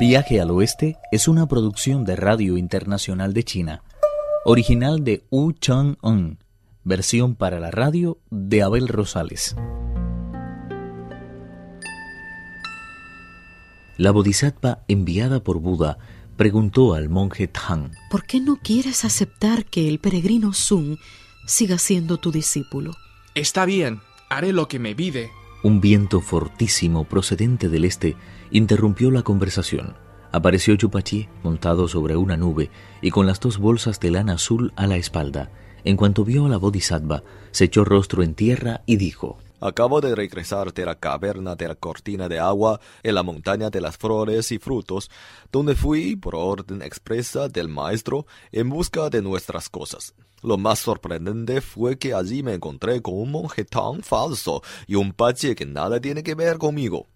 Viaje al Oeste es una producción de Radio Internacional de China, original de Wu Chang-un, versión para la radio de Abel Rosales. La bodhisattva enviada por Buda preguntó al monje Tang, ¿Por qué no quieres aceptar que el peregrino Sun siga siendo tu discípulo? Está bien, haré lo que me pide. Un viento fortísimo procedente del este interrumpió la conversación. Apareció Chupachi montado sobre una nube y con las dos bolsas de lana azul a la espalda. En cuanto vio a la bodhisattva, se echó rostro en tierra y dijo Acabo de regresar de la caverna de la cortina de agua en la montaña de las flores y frutos, donde fui, por orden expresa del maestro, en busca de nuestras cosas. Lo más sorprendente fue que allí me encontré con un monje tan falso y un pache que nada tiene que ver conmigo.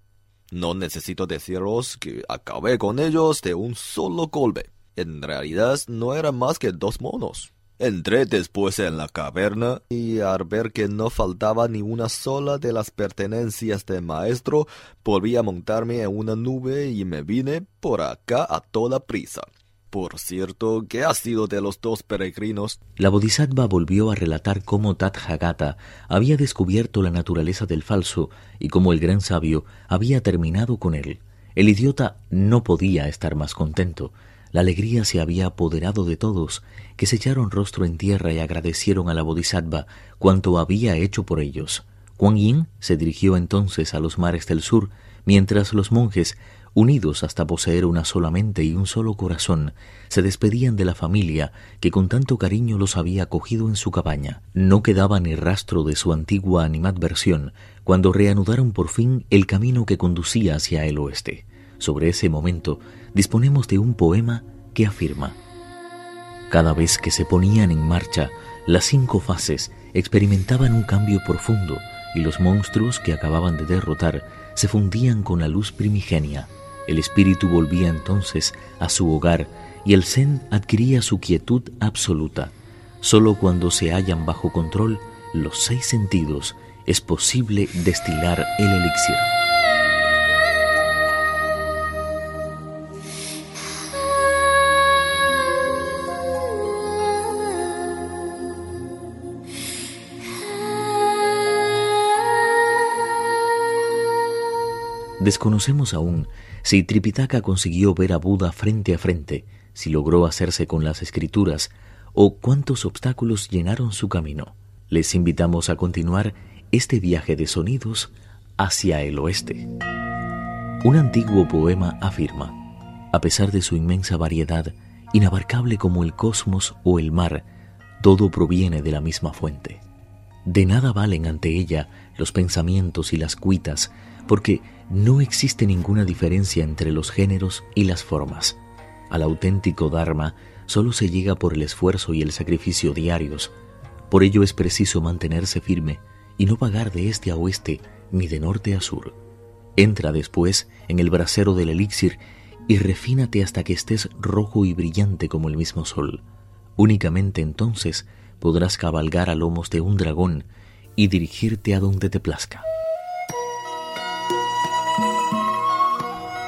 No necesito deciros que acabé con ellos de un solo golpe. En realidad no eran más que dos monos. Entré después en la caverna y al ver que no faltaba ni una sola de las pertenencias del maestro, volví a montarme en una nube y me vine por acá a toda prisa. Por cierto, ¿qué ha sido de los dos peregrinos? La bodhisattva volvió a relatar cómo Tathagata había descubierto la naturaleza del falso y cómo el gran sabio había terminado con él. El idiota no podía estar más contento. La alegría se había apoderado de todos, que se echaron rostro en tierra y agradecieron a la Bodhisattva cuanto había hecho por ellos. Kuan Yin se dirigió entonces a los mares del sur, mientras los monjes, unidos hasta poseer una sola mente y un solo corazón, se despedían de la familia que con tanto cariño los había acogido en su cabaña. No quedaba ni rastro de su antigua animadversión cuando reanudaron por fin el camino que conducía hacia el oeste. Sobre ese momento disponemos de un poema que afirma, Cada vez que se ponían en marcha, las cinco fases experimentaban un cambio profundo y los monstruos que acababan de derrotar se fundían con la luz primigenia. El espíritu volvía entonces a su hogar y el Zen adquiría su quietud absoluta. Solo cuando se hallan bajo control los seis sentidos es posible destilar el elixir. Desconocemos aún si Tripitaka consiguió ver a Buda frente a frente, si logró hacerse con las escrituras o cuántos obstáculos llenaron su camino. Les invitamos a continuar este viaje de sonidos hacia el oeste. Un antiguo poema afirma, a pesar de su inmensa variedad, inabarcable como el cosmos o el mar, todo proviene de la misma fuente. De nada valen ante ella los pensamientos y las cuitas, porque no existe ninguna diferencia entre los géneros y las formas. Al auténtico Dharma solo se llega por el esfuerzo y el sacrificio diarios. Por ello es preciso mantenerse firme y no vagar de este a oeste ni de norte a sur. Entra después en el brasero del elixir y refínate hasta que estés rojo y brillante como el mismo sol. Únicamente entonces podrás cabalgar a lomos de un dragón y dirigirte a donde te plazca.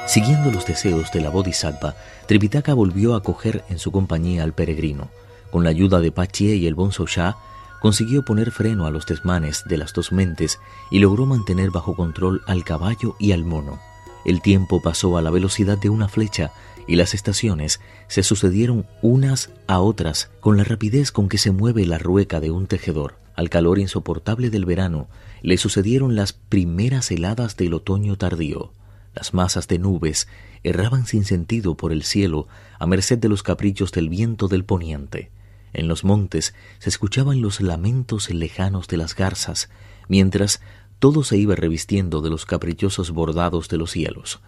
Siguiendo los deseos de la Bodhisattva, Tripitaka volvió a coger en su compañía al peregrino. Con la ayuda de Pachie y el Bonzo consiguió poner freno a los desmanes de las dos mentes y logró mantener bajo control al caballo y al mono. El tiempo pasó a la velocidad de una flecha y las estaciones se sucedieron unas a otras con la rapidez con que se mueve la rueca de un tejedor. Al calor insoportable del verano le sucedieron las primeras heladas del otoño tardío. Las masas de nubes erraban sin sentido por el cielo a merced de los caprichos del viento del poniente. En los montes se escuchaban los lamentos lejanos de las garzas, mientras todo se iba revistiendo de los caprichosos bordados de los cielos.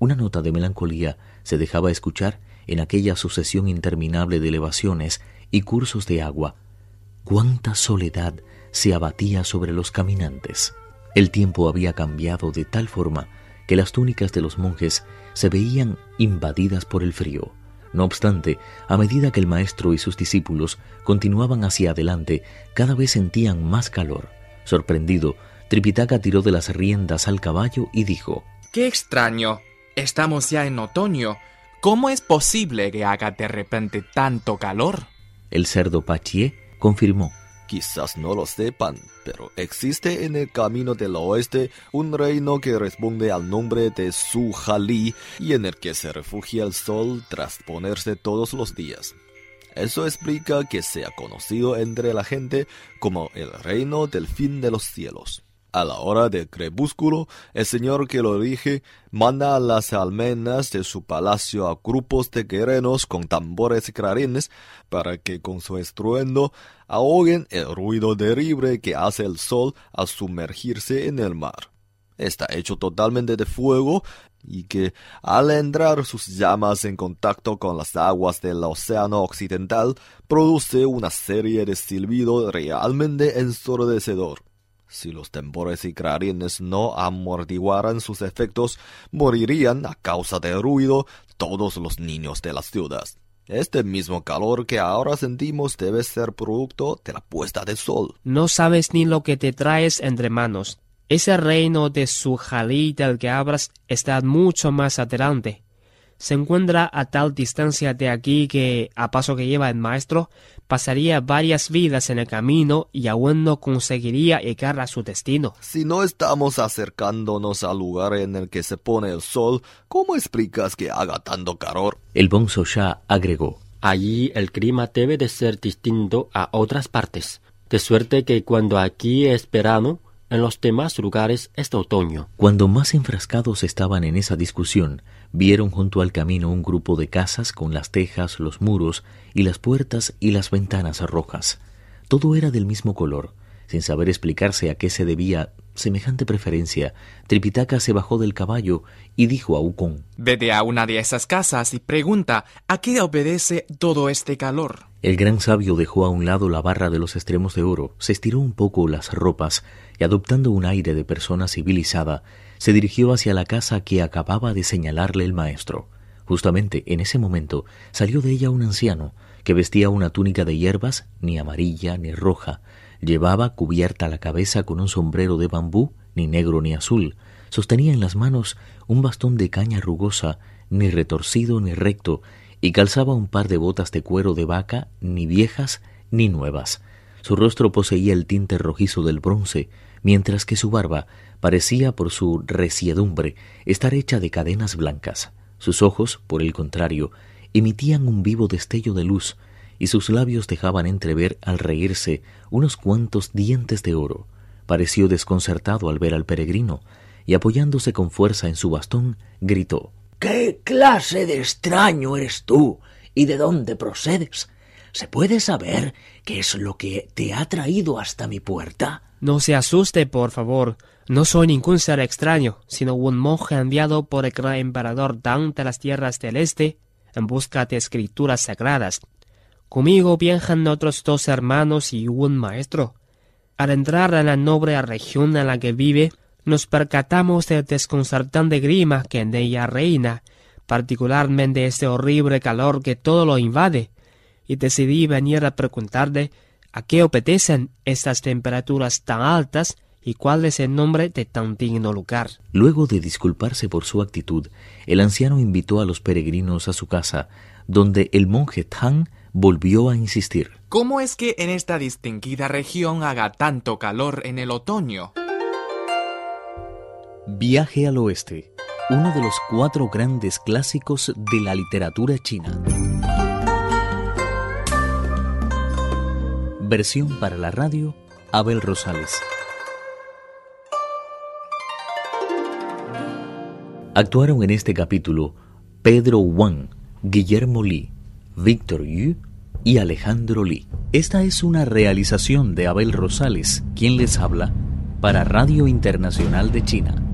Una nota de melancolía se dejaba escuchar en aquella sucesión interminable de elevaciones y cursos de agua. Cuánta soledad se abatía sobre los caminantes. El tiempo había cambiado de tal forma que las túnicas de los monjes se veían invadidas por el frío. No obstante, a medida que el maestro y sus discípulos continuaban hacia adelante, cada vez sentían más calor. Sorprendido, Tripitaka tiró de las riendas al caballo y dijo, ¡Qué extraño! Estamos ya en otoño. ¿Cómo es posible que haga de repente tanto calor? El cerdo Pachie confirmó. Quizás no lo sepan, pero existe en el camino del oeste un reino que responde al nombre de Su-Jali y en el que se refugia el sol tras ponerse todos los días. Eso explica que sea conocido entre la gente como el reino del fin de los cielos. A la hora del crepúsculo, el señor que lo rige manda a las almenas de su palacio a grupos de guerreros con tambores y clarines para que con su estruendo ahoguen el ruido terrible que hace el sol al sumergirse en el mar. Está hecho totalmente de fuego y que al entrar sus llamas en contacto con las aguas del océano occidental produce una serie de silbidos realmente ensordecedor. Si los tambores y clarines no amortiguaran sus efectos, morirían a causa del ruido todos los niños de las ciudades. Este mismo calor que ahora sentimos debe ser producto de la puesta del sol. No sabes ni lo que te traes entre manos. Ese reino de su jalí del que hablas está mucho más adelante. Se encuentra a tal distancia de aquí que, a paso que lleva el maestro, pasaría varias vidas en el camino y aún no conseguiría llegar a su destino. Si no estamos acercándonos al lugar en el que se pone el sol, ¿cómo explicas que haga tanto calor? El Bonzo Shah agregó. Allí el clima debe de ser distinto a otras partes, de suerte que cuando aquí es verano, en los demás lugares es otoño. Cuando más enfrascados estaban en esa discusión, vieron junto al camino un grupo de casas con las tejas, los muros y las puertas y las ventanas rojas. Todo era del mismo color. Sin saber explicarse a qué se debía semejante preferencia, Tripitaka se bajó del caballo y dijo a Ukon Vete a una de esas casas y pregunta a qué obedece todo este calor. El gran sabio dejó a un lado la barra de los extremos de oro, se estiró un poco las ropas y adoptando un aire de persona civilizada, se dirigió hacia la casa que acababa de señalarle el maestro. Justamente en ese momento salió de ella un anciano que vestía una túnica de hierbas, ni amarilla ni roja, llevaba cubierta la cabeza con un sombrero de bambú, ni negro ni azul, sostenía en las manos un bastón de caña rugosa, ni retorcido ni recto, y calzaba un par de botas de cuero de vaca, ni viejas ni nuevas. Su rostro poseía el tinte rojizo del bronce, mientras que su barba parecía por su resiedumbre estar hecha de cadenas blancas. Sus ojos, por el contrario, emitían un vivo destello de luz, y sus labios dejaban entrever al reírse unos cuantos dientes de oro. Pareció desconcertado al ver al peregrino, y apoyándose con fuerza en su bastón, gritó ¿Qué clase de extraño eres tú? ¿Y de dónde procedes? ¿Se puede saber qué es lo que te ha traído hasta mi puerta? No se asuste, por favor. No soy ningún ser extraño, sino un monje enviado por el gran emperador Dan de las tierras del este en busca de escrituras sagradas. Conmigo viajan otros dos hermanos y un maestro. Al entrar en la noble región en la que vive, nos percatamos del desconcertante grima que en ella reina, particularmente este horrible calor que todo lo invade, y decidí venir a preguntarle a qué obedecen estas temperaturas tan altas y cuál es el nombre de tan digno lugar. Luego de disculparse por su actitud, el anciano invitó a los peregrinos a su casa, donde el monje Tang volvió a insistir. ¿Cómo es que en esta distinguida región haga tanto calor en el otoño? Viaje al oeste, uno de los cuatro grandes clásicos de la literatura china. Versión para la radio, Abel Rosales. Actuaron en este capítulo Pedro Wang, Guillermo Li, Víctor Yu y Alejandro Li. Esta es una realización de Abel Rosales, quien les habla, para Radio Internacional de China.